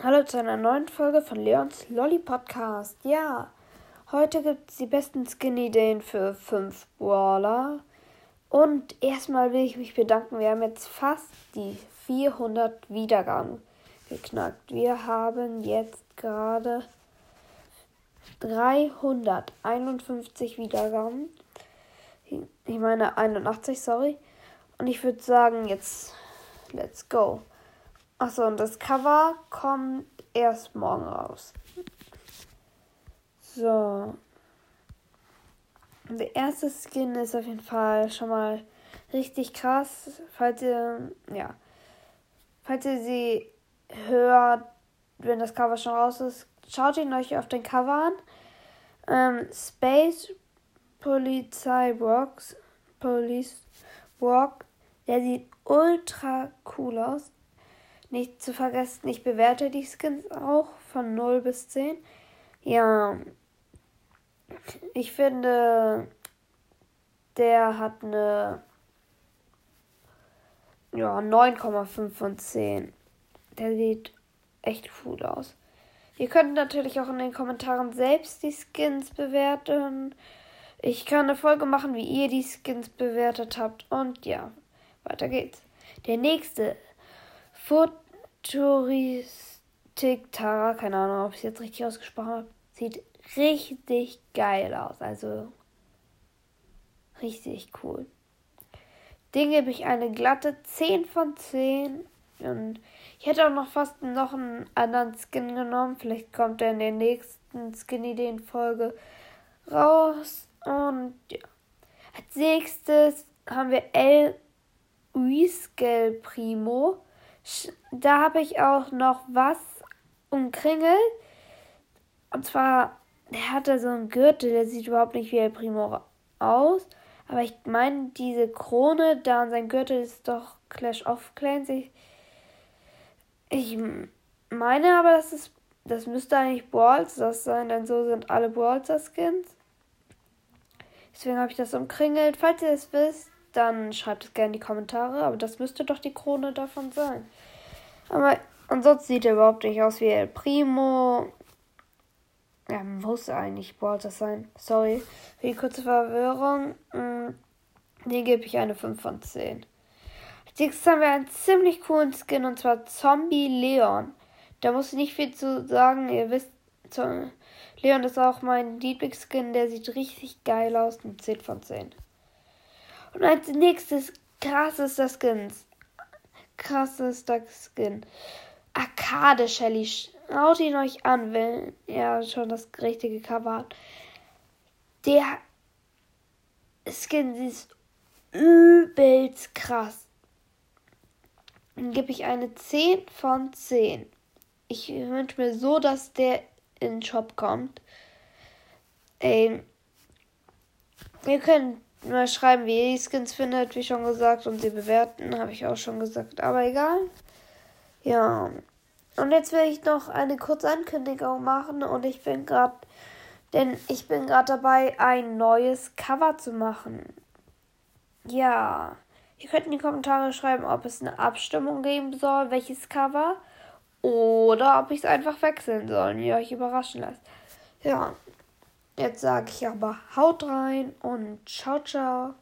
Hallo zu einer neuen Folge von Leons Lolly Podcast. Ja, heute gibt es die besten Skin-Ideen für 5 Brawler. Und erstmal will ich mich bedanken. Wir haben jetzt fast die 400 Wiedergaben geknackt. Wir haben jetzt gerade 351 Wiedergaben. Ich meine 81, sorry. Und ich würde sagen, jetzt let's go. Achso, und das Cover kommt erst morgen raus. So. Der erste Skin ist auf jeden Fall schon mal richtig krass. Falls ihr, ja, falls ihr sie hört, wenn das Cover schon raus ist, schaut ihn euch auf den Cover an. Ähm, Space Polizei Works, Police Walk, der sieht ultra cool aus. Nicht zu vergessen, ich bewerte die Skins auch von 0 bis 10. Ja, ich finde, der hat eine ja, 9,5 von 10. Der sieht echt cool aus. Ihr könnt natürlich auch in den Kommentaren selbst die Skins bewerten. Ich kann eine Folge machen, wie ihr die Skins bewertet habt. Und ja, weiter geht's. Der nächste Futuristik Tara, keine Ahnung, ob ich es jetzt richtig ausgesprochen habe, sieht richtig geil aus. Also richtig cool. Den gebe ich eine glatte 10 von 10. Und ich hätte auch noch fast noch einen anderen Skin genommen. Vielleicht kommt er in der nächsten Skin-Ideen-Folge raus. Und ja. Als nächstes haben wir El Uiskel Primo. Da habe ich auch noch was umkringelt. Und zwar, der hatte so einen Gürtel, der sieht überhaupt nicht wie El Primo aus. Aber ich meine, diese Krone da und sein Gürtel ist doch Clash of Clans. Ich, ich meine aber, das ist, das müsste eigentlich Brawls das sein, denn so sind alle Brawlster Skins. Deswegen habe ich das umkringelt. Falls ihr es wisst, dann schreibt es gerne in die Kommentare. Aber das müsste doch die Krone davon sein. Aber ansonsten sieht er überhaupt nicht aus wie El Primo. Ja, muss eigentlich Brawlers sein. Sorry für die kurze Verwirrung. Mm, den gebe ich eine 5 von 10. Als nächstes haben wir einen ziemlich coolen Skin und zwar Zombie Leon. Da muss ich nicht viel zu sagen. Ihr wisst, Leon ist auch mein Lieblingsskin. Der sieht richtig geil aus. Ein 10 von 10. Und als nächstes krassester Skins. Krassester Skin. Arcade Shelly. Schaut ihn euch an, wenn er schon das richtige Cover hat. Der Skin ist übelst krass. Dann gebe ich eine 10 von 10. Ich wünsche mir so, dass der in den Shop kommt. Ey, ihr könnt mal schreiben, wie ihr die Skins findet, wie schon gesagt, und sie bewerten, habe ich auch schon gesagt. Aber egal. Ja. Und jetzt will ich noch eine kurze Ankündigung machen und ich bin gerade, denn ich bin gerade dabei, ein neues Cover zu machen. Ja, ihr könnt in die Kommentare schreiben, ob es eine Abstimmung geben soll, welches Cover, oder ob ich es einfach wechseln soll und ihr euch überraschen lasst. Ja, jetzt sage ich aber haut rein und ciao, ciao.